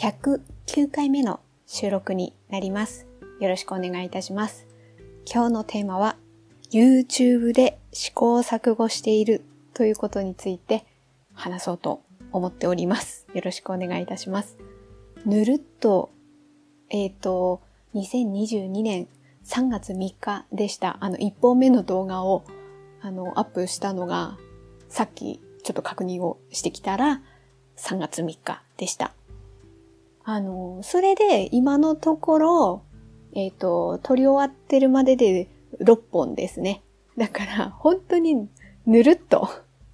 109回目の収録になります。よろしくお願いいたします。今日のテーマは YouTube で試行錯誤しているということについて話そうと思っております。よろしくお願いいたします。ぬるっと、えっ、と、2022年3月3日でした。あの、1本目の動画を、あの、アップしたのが、さっきちょっと確認をしてきたら、3月3日でした。あの、それで今のところ、えっ、と、撮り終わってるまでで6本ですね。だから、本当にぬるっと、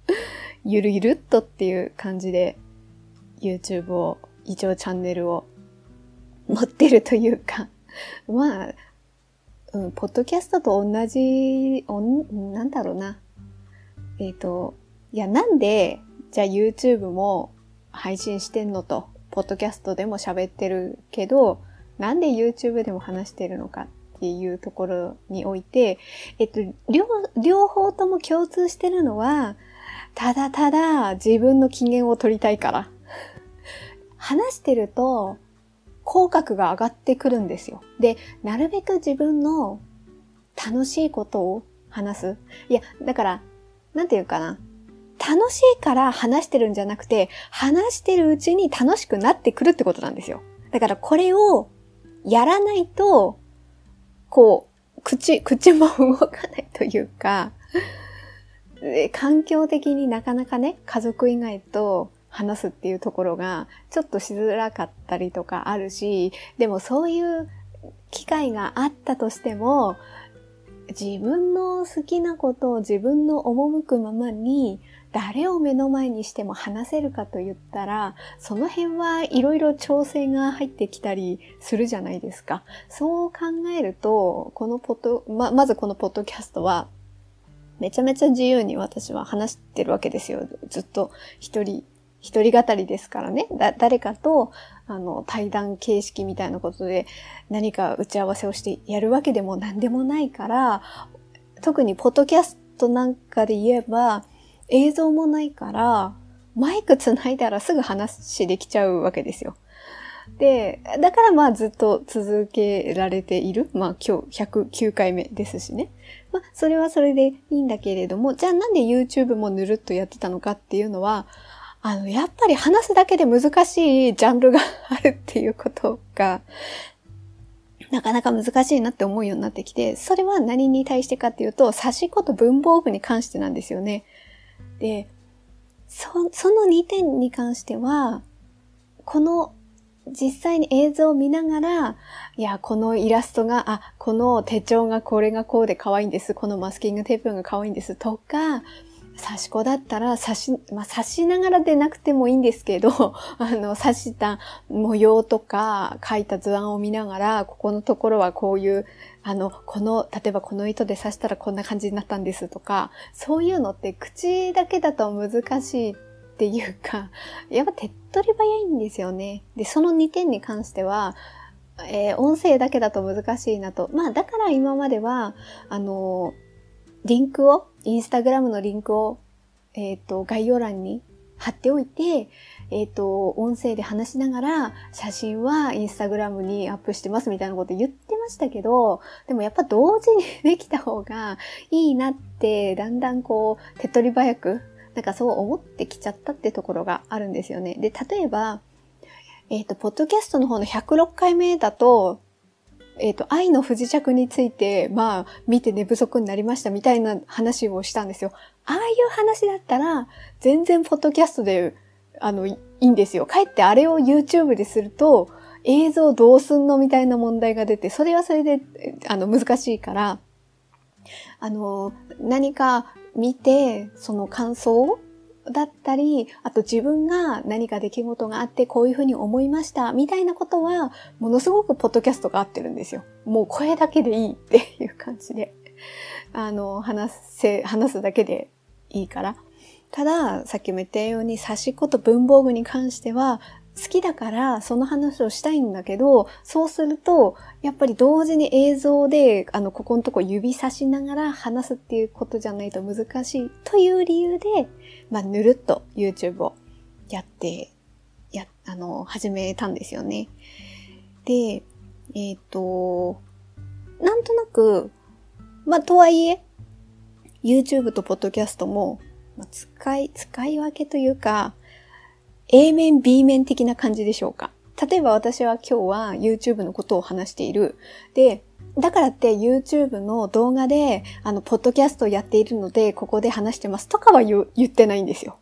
ゆるゆるっとっていう感じで、YouTube を、一応チャンネルを持ってるというか、まあ、うん、ポッドキャストと同じ、おんなんだろうな。えっ、と、いや、なんで、じゃあ YouTube も配信してんのと、ポッドキャストでも喋ってるけど、なんで YouTube でも話してるのかっていうところにおいて、えっと、両、両方とも共通してるのは、ただただ自分の機嫌を取りたいから。話してると、口角が上がってくるんですよ。で、なるべく自分の楽しいことを話す。いや、だから、なんていうかな。楽しいから話してるんじゃなくて、話してるうちに楽しくなってくるってことなんですよ。だからこれをやらないと、こう、口、口も動かないというか、環境的になかなかね、家族以外と話すっていうところがちょっとしづらかったりとかあるし、でもそういう機会があったとしても、自分の好きなことを自分の赴くままに誰を目の前にしても話せるかと言ったら、その辺はいろいろ調整が入ってきたりするじゃないですか。そう考えると、このポッド、ま、まずこのポッドキャストは、めちゃめちゃ自由に私は話してるわけですよ。ずっと一人、一人語りですからね。だ、誰かと、あの、対談形式みたいなことで何か打ち合わせをしてやるわけでも何でもないから、特にポッドキャストなんかで言えば、映像もないから、マイクつないだらすぐ話しできちゃうわけですよ。で、だからまあずっと続けられている。まあ今日109回目ですしね。まあそれはそれでいいんだけれども、じゃあなんで YouTube もぬるっとやってたのかっていうのは、あの、やっぱり話すだけで難しいジャンルがあるっていうことが、なかなか難しいなって思うようになってきて、それは何に対してかっていうと、差し子と文房具に関してなんですよね。で、そ、その2点に関しては、この実際に映像を見ながら、いや、このイラストが、あ、この手帳がこれがこうで可愛いんです。このマスキングテープが可愛いんです。とか、刺し子だったら刺し、まあ、刺しながらでなくてもいいんですけど、あの、刺した模様とか書いた図案を見ながら、ここのところはこういう、あの、この、例えばこの糸で刺したらこんな感じになったんですとか、そういうのって口だけだと難しいっていうか、やっぱ手っ取り早いんですよね。で、その2点に関しては、えー、音声だけだと難しいなと。まあ、だから今までは、あの、リンクを、インスタグラムのリンクを、えっ、ー、と、概要欄に貼っておいて、えっ、ー、と、音声で話しながら、写真はインスタグラムにアップしてますみたいなこと言ってましたけど、でもやっぱ同時にできた方がいいなって、だんだんこう、手っ取り早く、なんかそう思ってきちゃったってところがあるんですよね。で、例えば、えっ、ー、と、ポッドキャストの方の106回目だと、えっ、ー、と、愛の不時着について、まあ、見て寝不足になりましたみたいな話をしたんですよ。ああいう話だったら、全然ポッドキャストで、あの、いいんですよ。かえってあれを YouTube ですると、映像どうすんのみたいな問題が出て、それはそれで、あの、難しいから、あの、何か見て、その感想だったり、あと自分が何か出来事があってこういうふうに思いましたみたいなことは、ものすごくポッドキャストが合ってるんですよ。もう声だけでいいっていう感じで。あの、話せ、話すだけでいいから。ただ、さっきも言ったように、差し子と文房具に関しては、好きだからその話をしたいんだけど、そうすると、やっぱり同時に映像で、あの、ここのとこ指さしながら話すっていうことじゃないと難しいという理由で、まあ、ぬるっと YouTube をやってや、あの、始めたんですよね。で、えっ、ー、と、なんとなく、まあ、とはいえ、YouTube と Podcast も、まあ、使い、使い分けというか、A 面、B 面的な感じでしょうか。例えば私は今日は YouTube のことを話している。で、だからって YouTube の動画で、あの、ポッドキャストをやっているので、ここで話してますとかは言ってないんですよ。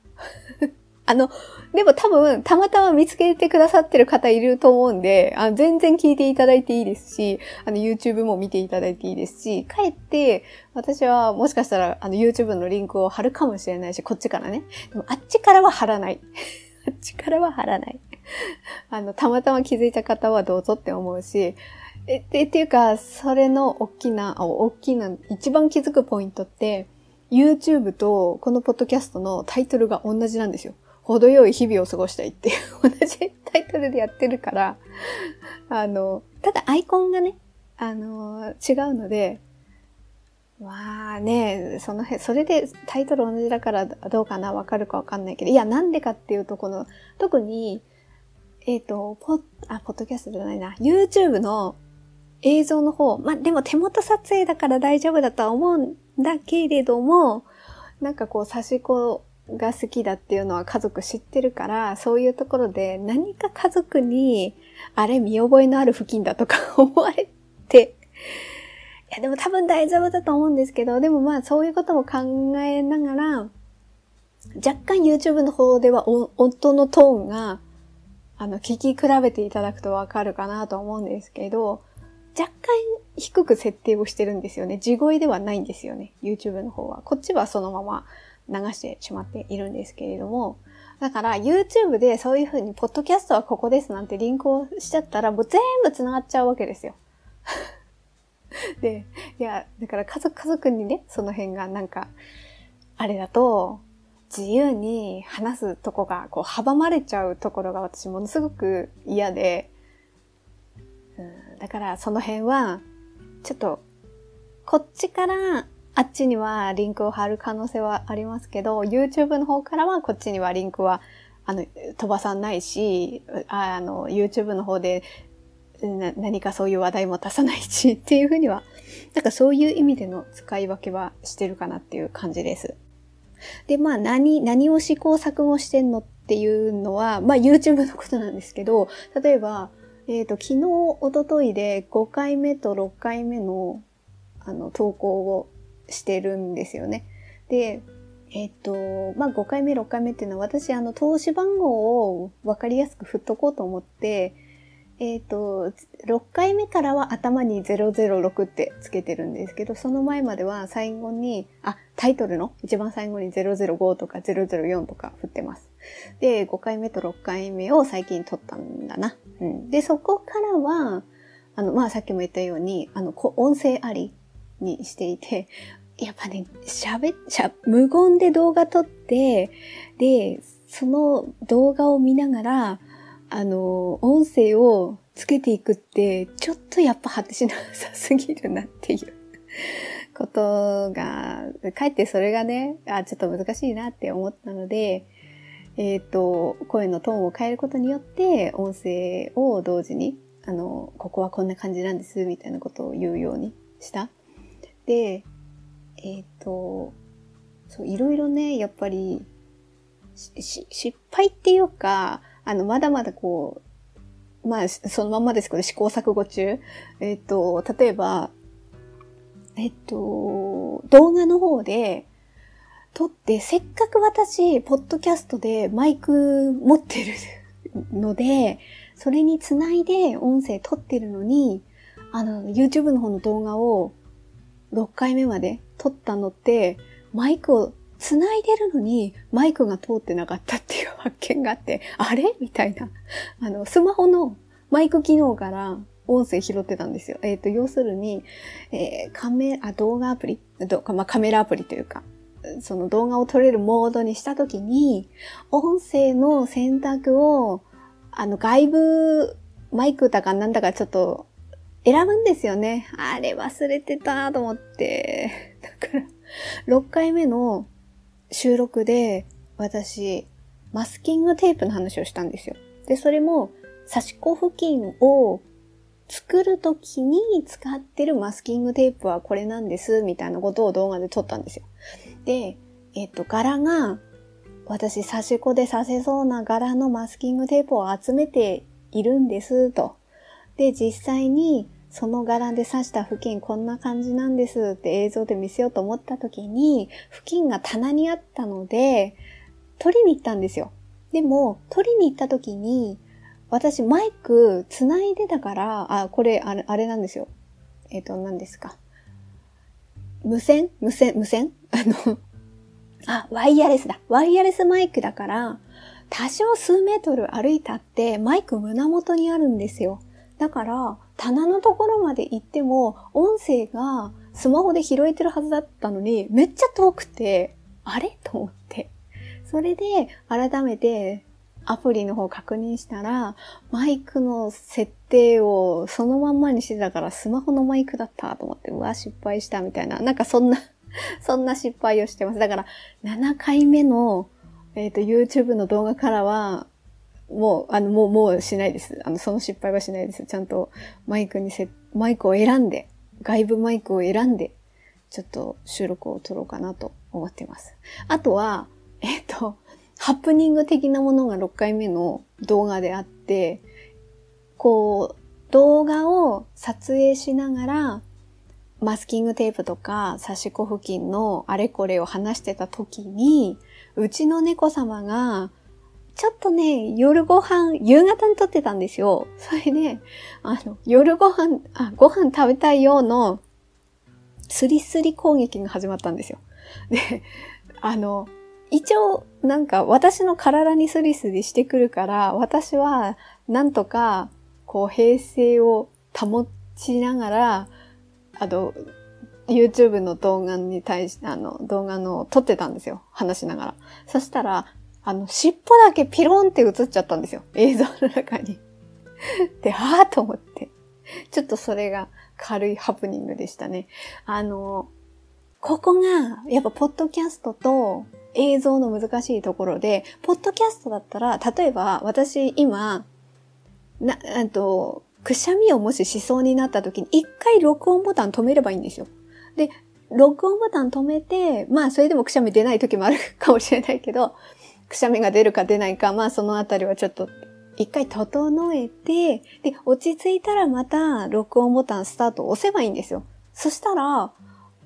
あの、でも多分、たまたま見つけてくださってる方いると思うんで、あの全然聞いていただいていいですし、あの、YouTube も見ていただいていいですし、かえって、私はもしかしたら、あの、YouTube のリンクを貼るかもしれないし、こっちからね。でも、あっちからは貼らない。あっちからは貼らない。あの、たまたま気づいた方はどうぞって思うし、え、ってっていうか、それの大きな、大きな、一番気づくポイントって、YouTube とこのポッドキャストのタイトルが同じなんですよ。程よい日々を過ごしたいっていう同じタイトルでやってるから、あの、ただアイコンがね、あの、違うので、まあね、その辺、それでタイトル同じだからどうかな、わかるかわかんないけど、いや、なんでかっていうと、この、特に、えっ、ー、と、ポッ、あ、ポッドキャストじゃないな、YouTube の映像の方、まあでも手元撮影だから大丈夫だとは思うんだけれども、なんかこう、差し子が好きだっていうのは家族知ってるから、そういうところで何か家族に、あれ見覚えのある付近だとか 思われて、いやでも多分大丈夫だと思うんですけど、でもまあそういうことも考えながら、若干 YouTube の方では音のトーンが、あの、聞き比べていただくとわかるかなと思うんですけど、若干低く設定をしてるんですよね。地声ではないんですよね。YouTube の方は。こっちはそのまま流してしまっているんですけれども。だから YouTube でそういう風に、ポッドキャストはここですなんてリンクをしちゃったら、もう全部繋がっちゃうわけですよ。で、いや、だから家族、家族にね、その辺がなんか、あれだと、自由に話すとこが、こう、阻まれちゃうところが私ものすごく嫌で、うん、だからその辺は、ちょっと、こっちからあっちにはリンクを貼る可能性はありますけど、YouTube の方からはこっちにはリンクは、あの、飛ばさないし、あの、YouTube の方で何かそういう話題も出さないしっていうふうには、なんかそういう意味での使い分けはしてるかなっていう感じです。で、まあ何、何を試行錯誤してんのっていうのは、まあ YouTube のことなんですけど、例えば、えっ、ー、と、昨日、おとといで5回目と6回目の、あの、投稿をしてるんですよね。で、えっ、と、まあ、5回目、6回目っていうのは私、あの、投資番号を分かりやすく振っとこうと思って、えっ、と、6回目からは頭に006ってつけてるんですけど、その前までは最後に、あ、タイトルの一番最後に005とか004とか振ってます。で、5回目と6回目を最近撮ったんだな。うん。で、そこからは、あの、まあ、さっきも言ったように、あの、音声ありにしていて、やっぱね、喋っちゃ、無言で動画撮って、で、その動画を見ながら、あの、音声をつけていくって、ちょっとやっぱ果てしなさすぎるなっていう ことが、かえってそれがね、あ、ちょっと難しいなって思ったので、えっ、ー、と、声のトーンを変えることによって、音声を同時に、あの、ここはこんな感じなんです、みたいなことを言うようにした。で、えっ、ー、と、そう、いろいろね、やっぱり、し失敗っていうか、あの、まだまだこう、まあ、そのまんまですけど、試行錯誤中。えっ、と、例えば、えっと、動画の方で、撮って、せっかく私、ポッドキャストでマイク持ってる ので、それにつないで音声撮ってるのに、あの、YouTube の方の動画を6回目まで撮ったのって、マイクを繋いでるのにマイクが通ってなかったっていう発見があって、あれ？みたいな。あの、スマホのマイク機能から音声拾ってたんですよ。えっ、ー、と、要するに、えー、カメラ、動画アプリ？どまあ、カメラアプリというか、その動画を撮れるモードにしたときに、音声の選択を、あの、外部マイクだかなんだかちょっと選ぶんですよね。あれ忘れてたと思って。だから、6回目の収録で私、マスキングテープの話をしたんですよ。で、それも、差し子付近を作るときに使ってるマスキングテープはこれなんです、みたいなことを動画で撮ったんですよ。で、えっと、柄が、私、差し子で刺せそうな柄のマスキングテープを集めているんです、と。で、実際に、その柄で刺した付近こんな感じなんですって映像で見せようと思った時に、付近が棚にあったので、取りに行ったんですよ。でも、取りに行った時に、私マイク繋いでたから、あ、これ、あれ、あれなんですよ。えっ、ー、と、何ですか。無線？無線？無線？あのあ、ワイヤレスだ。ワイヤレスマイクだから、多少数メートル歩いたってマイク胸元にあるんですよ。だから、棚のところまで行っても、音声がスマホで拾えてるはずだったのに、めっちゃ遠くて、あれ？と思って。それで、改めて、アプリの方確認したら、マイクの設定をそのまんまにしてたからスマホのマイクだったと思って、うわ、失敗したみたいな。なんかそんな そんな失敗をしてます。だから、7回目の、えっ、ー、と、YouTube の動画からは、もう、あの、もう、もうしないです。あの、その失敗はしないです。ちゃんとマイクにせ、マイクを選んで、外部マイクを選んで、ちょっと収録を撮ろうかなと思っています。あとは、えっ、と、ハプニング的なものが6回目の動画であって、こう、動画を撮影しながら、マスキングテープとか差し子付近のあれこれを話してた時に、うちの猫様が、ちょっとね、夜ご飯、夕方に撮ってたんですよ。それで、あの、夜ご飯、あ、ご飯食べたいようの、スリスリ攻撃が始まったんですよ。で、あの、一応、なんか私の体にスリスリしてくるから、私はなんとか、こう、平静を保ちながら、あの、YouTube の動画に対して、あの、動画の撮ってたんですよ。話しながら。そしたら、あの、尻尾だけピロンって映っちゃったんですよ。映像の中に。で、はぁと思って。ちょっとそれが軽いハプニングでしたね。あの、ここが、やっぱ、ポッドキャストと映像の難しいところで、ポッドキャストだったら、例えば、私今、な、あと、くしゃみをもししそうになった時に、一回録音ボタン止めればいいんですよ。で、録音ボタン止めて、まあそれでもくしゃみ出ない時もあるかもしれないけど、くしゃみが出るか出ないか、まあそのあたりはちょっと一回整えて、で、落ち着いたらまた録音ボタンスタート押せばいいんですよ。そしたら、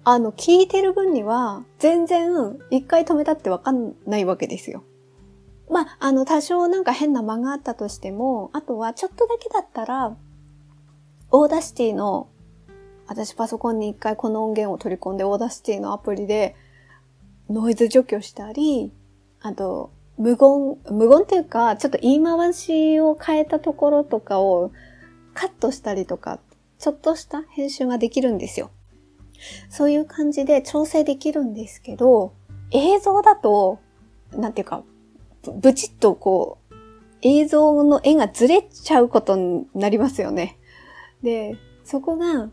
あの、聞いてる分には全然一回止めたってわかんないわけですよ。まあ、あの、多少なんか変な間があったとしても、あとはちょっとだけだったら、 Audacity の、私パソコンに一回この音源を取り込んで、 Audacity のアプリでノイズ除去したり、あと、無言、無言っていうか、ちょっと言い回しを変えたところとかをカットしたりとか、ちょっとした編集ができるんですよ。そういう感じで調整できるんですけど、映像だと、なんていうか、ブチッとこう、映像の絵がずれちゃうことになりますよね。で、そこが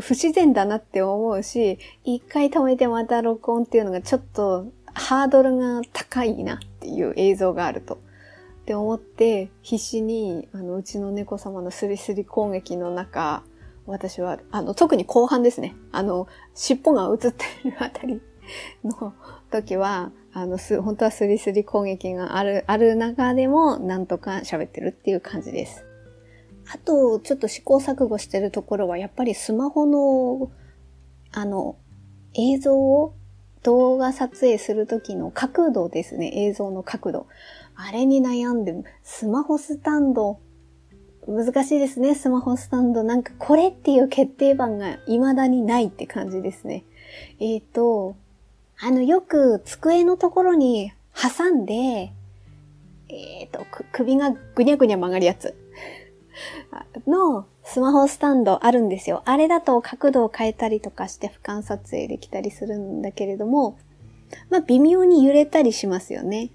不自然だなって思うし、一回止めてまた録音っていうのがちょっとハードルが高いなっていう映像があると。って思って、必死に、あの、うちの猫様のスリスリ攻撃の中、私は、あの、特に後半ですね。あの、尻尾が映ってるあたりの時は、あの、す、本当はスリスリ攻撃がある、ある中でも、なんとか喋ってるっていう感じです。あと、ちょっと試行錯誤してるところは、やっぱりスマホの、あの、映像を動画撮影するときの角度ですね。映像の角度。あれに悩んで、スマホスタンド、難しいですね。スマホスタンド。なんかこれっていう決定版が未だにないって感じですね。えっ、ー、と、あの、よく机のところに挟んで、えっ、ー、と、首がぐにゃぐにゃ曲がるやつ。のスマホスタンドあるんですよ。あれだと角度を変えたりとかして俯瞰撮影できたりするんだけれども、まあ微妙に揺れたりしますよね。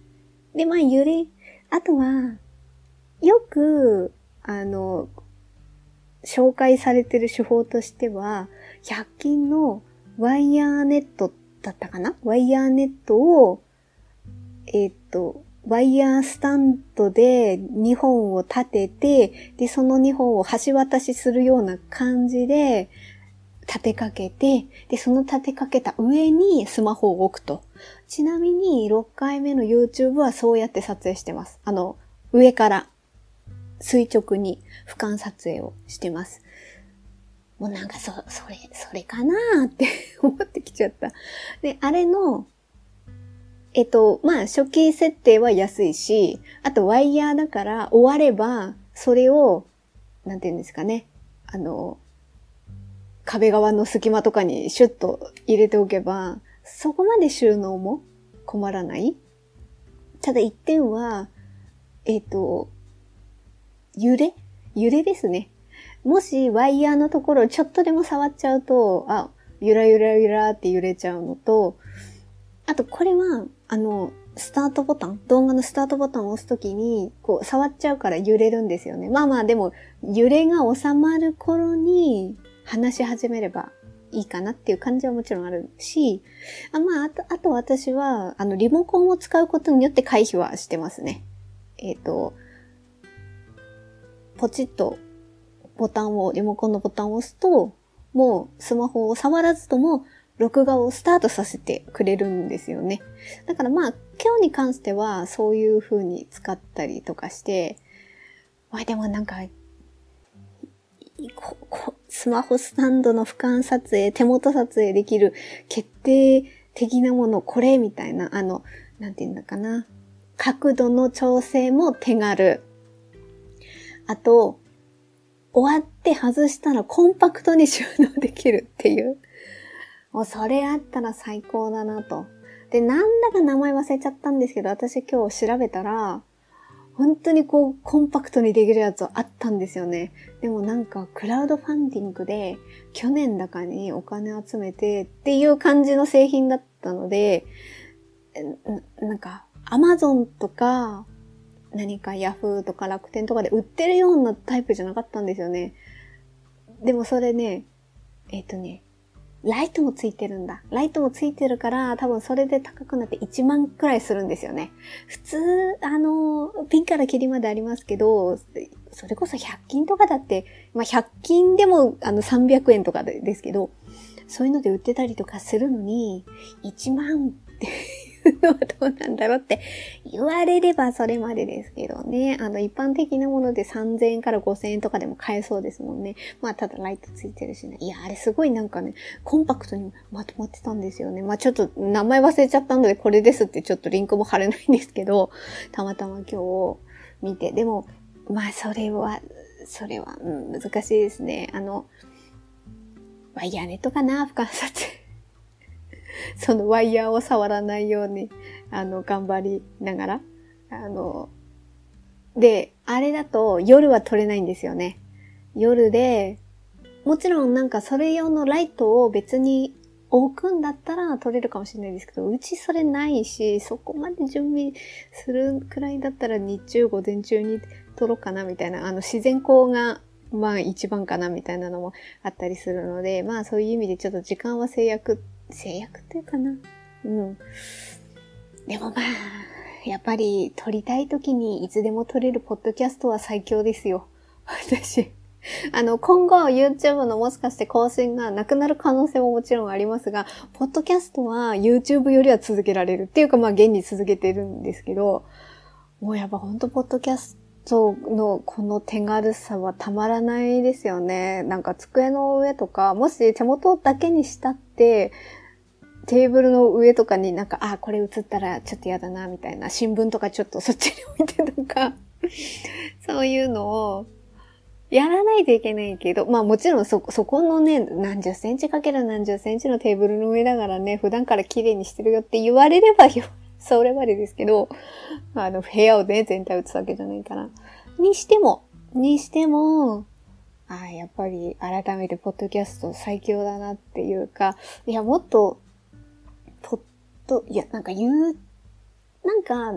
で、まあ揺れ、あとは、よく、あの、紹介されてる手法としては、100均のワイヤーネットだったかな？ワイヤーネットを、えっ、と、ワイヤースタンドで2本を立てて、で、その2本を橋渡しするような感じで立てかけて、で、その立てかけた上にスマホを置くと。ちなみに6回目の YouTube はそうやって撮影してます。あの、上から垂直に俯瞰撮影をしてます。もうなんかそ、それ、それかなーって 思ってきちゃった。で、あれのえっと、まあ、初期設定は安いし、あとワイヤーだから終われば、それを、なんて言うんですかね。あの、壁側の隙間とかにシュッと入れておけば、そこまで収納も困らない。ただ一点は、えっ、と、揺れ？揺れですね。もしワイヤーのところちょっとでも触っちゃうと、あ、ゆらゆらゆらって揺れちゃうのと、あとこれは、あの、スタートボタン、動画のスタートボタンを押すときに、こう、触っちゃうから揺れるんですよね。まあまあ、でも、揺れが収まる頃に話し始めればいいかなっていう感じはもちろんあるし、あまあ、あと、あと私は、あの、リモコンを使うことによって回避はしてますね。えっ、ー、と、ポチッとボタンを、リモコンのボタンを押すと、もうスマホを触らずとも録画をスタートさせてくれるんですよね。だからまあ、今日に関してはそういう風に使ったりとかして、まあでもなんか、スマホスタンドの俯瞰撮影、手元撮影できる決定的なもの、これみたいな、あの、なんて言うんだかな。角度の調整も手軽。あと、終わって外したらコンパクトに収納できるっていう。もうそれあったら最高だなと。で、なんだか名前忘れちゃったんですけど、私今日調べたら、本当にこう、コンパクトにできるやつあったんですよね。でもなんか、クラウドファンディングで、去年だかにお金集めてっていう感じの製品だったので、なんか、アマゾンとか、何かヤフーとか楽天とかで売ってるようなタイプじゃなかったんですよね。でもそれね、えっ、ー、とね、ライトもついてるんだ。ライトもついてるから、多分それで高くなって1万くらいするんですよね。普通、あの、ピンからキリまでありますけど、それこそ100均とかだって、まあ、100均でもあの300円とかですけど、そういうので売ってたりとかするのに、1万ってのはどうなんだろうって言われればそれまでですけどね。あの、一般的なもので3000円から5000円とかでも買えそうですもんね。まあ、ただライトついてるしね。いや、あれすごいなんかね、コンパクトにまとまってたんですよね。まあ、ちょっと名前忘れちゃったのでこれですってちょっとリンクも貼れないんですけど、たまたま今日見て。でも、まあ、それは、それは、うん、難しいですね。あの、ワイヤーネットかな、深さって。そのワイヤーを触らないように、あの、頑張りながら、あの、で、あれだと夜は撮れないんですよね。夜で、もちろんなんかそれ用のライトを別に置くんだったら撮れるかもしれないですけど、うちそれないし、そこまで準備するくらいだったら日中午前中に撮ろうかなみたいな、あの自然光がまあ一番かなみたいなのもあったりするので、まあそういう意味でちょっと時間は制約制約っていうかな。うん。でもまあ、やっぱり撮りたい時にいつでも撮れるポッドキャストは最強ですよ。私。あの、今後 YouTube のもしかして更新がなくなる可能性ももちろんありますが、ポッドキャストは YouTube よりは続けられるっていうかまあ現に続けてるんですけど、もうやっぱほんとポッドキャストのこの手軽さはたまらないですよね。なんか机の上とか、もし手元だけにしたって、テーブルの上とかになんか、あ、これ映ったらちょっと嫌だな、みたいな。新聞とかちょっとそっちに置いてとか そういうのを、やらないといけないけど、まあもちろんそ、そこのね、何十センチかける何十センチのテーブルの上だからね、普段から綺麗にしてるよって言われればよ、それまでですけど、あの、部屋をね、全体映すわけじゃないから。にしても、にしても、ああ、やっぱり改めてポッドキャスト最強だなっていうか、いや、もっとと、いや、なんか言う、なんか、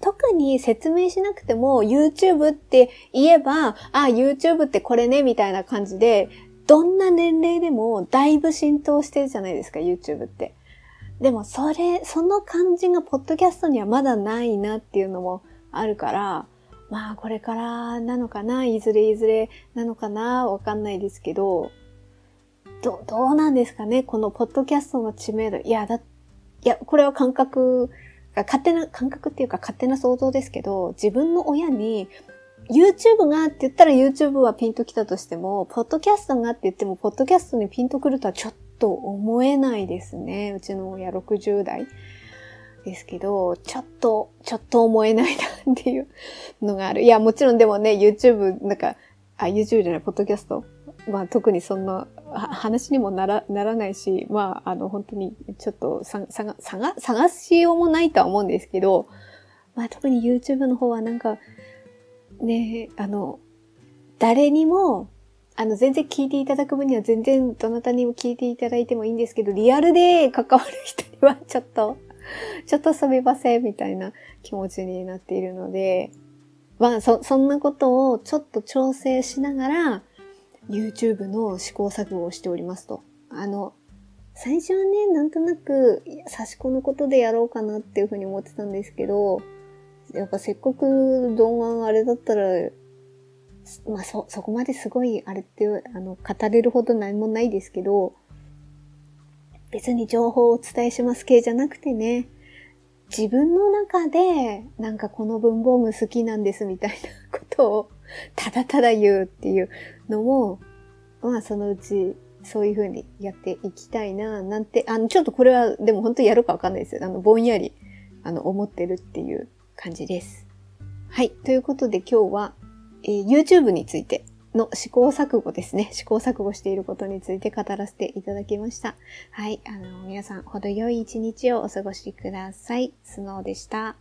特に説明しなくても YouTube って言えば、あ、YouTube ってこれね、みたいな感じで、どんな年齢でもだいぶ浸透してるじゃないですか、YouTube って。でもそれ、その感じがポッドキャストにはまだないなっていうのもあるから、まあこれからなのかないずれいずれなのかなわかんないですけど、ど、どうなんですかねこのポッドキャストの知名度。いや、だ、いや、これは感覚、勝手な、感覚っていうか勝手な想像ですけど、自分の親に、YouTube がって言ったら YouTube はピンときたとしても、ポッドキャストがって言っても、ポッドキャストにピンとくるとはちょっと思えないですね。うちの親60代ですけど、ちょっと、ちょっと思えないなっていうのがある。いや、もちろんでもね、YouTube、なんか、あ、YouTube じゃない、ポッドキャスト。まあ特にそんな話にもならならないし、まああの本当にちょっと探探探しようもないとは思うんですけど、まあ特に YouTube の方はなんか、ね、あの、誰にも、あの、全然聞いていただく分には全然どなたにも聞いていただいてもいいんですけど、リアルで関わる人にはちょっと、ちょっとすみませんみたいな気持ちになっているので、まあ、そ、そんなことをちょっと調整しながら、YouTube の試行錯誤をしておりますと。あの、最初はね、なんとなく、差し子のことでやろうかなっていうふうに思ってたんですけど、やっぱせっかく動画あれだったら、まあそ、そこまですごいあれって、あの、語れるほど何もないですけど、別に情報をお伝えします系じゃなくてね、自分の中で、なんかこの文房具好きなんですみたいなことを、ただただ言うっていうのも、まあそのうちそういうふうにやっていきたいな、なんて、あの、ちょっとこれはでも本当やるかわかんないですよ。あの、ぼんやり、あの、思ってるっていう感じです。はい。ということで今日は、えー、YouTube についての試行錯誤ですね。試行錯誤していることについて語らせていただきました。はい。あの、皆さん、程よい一日をお過ごしください。スノーでした。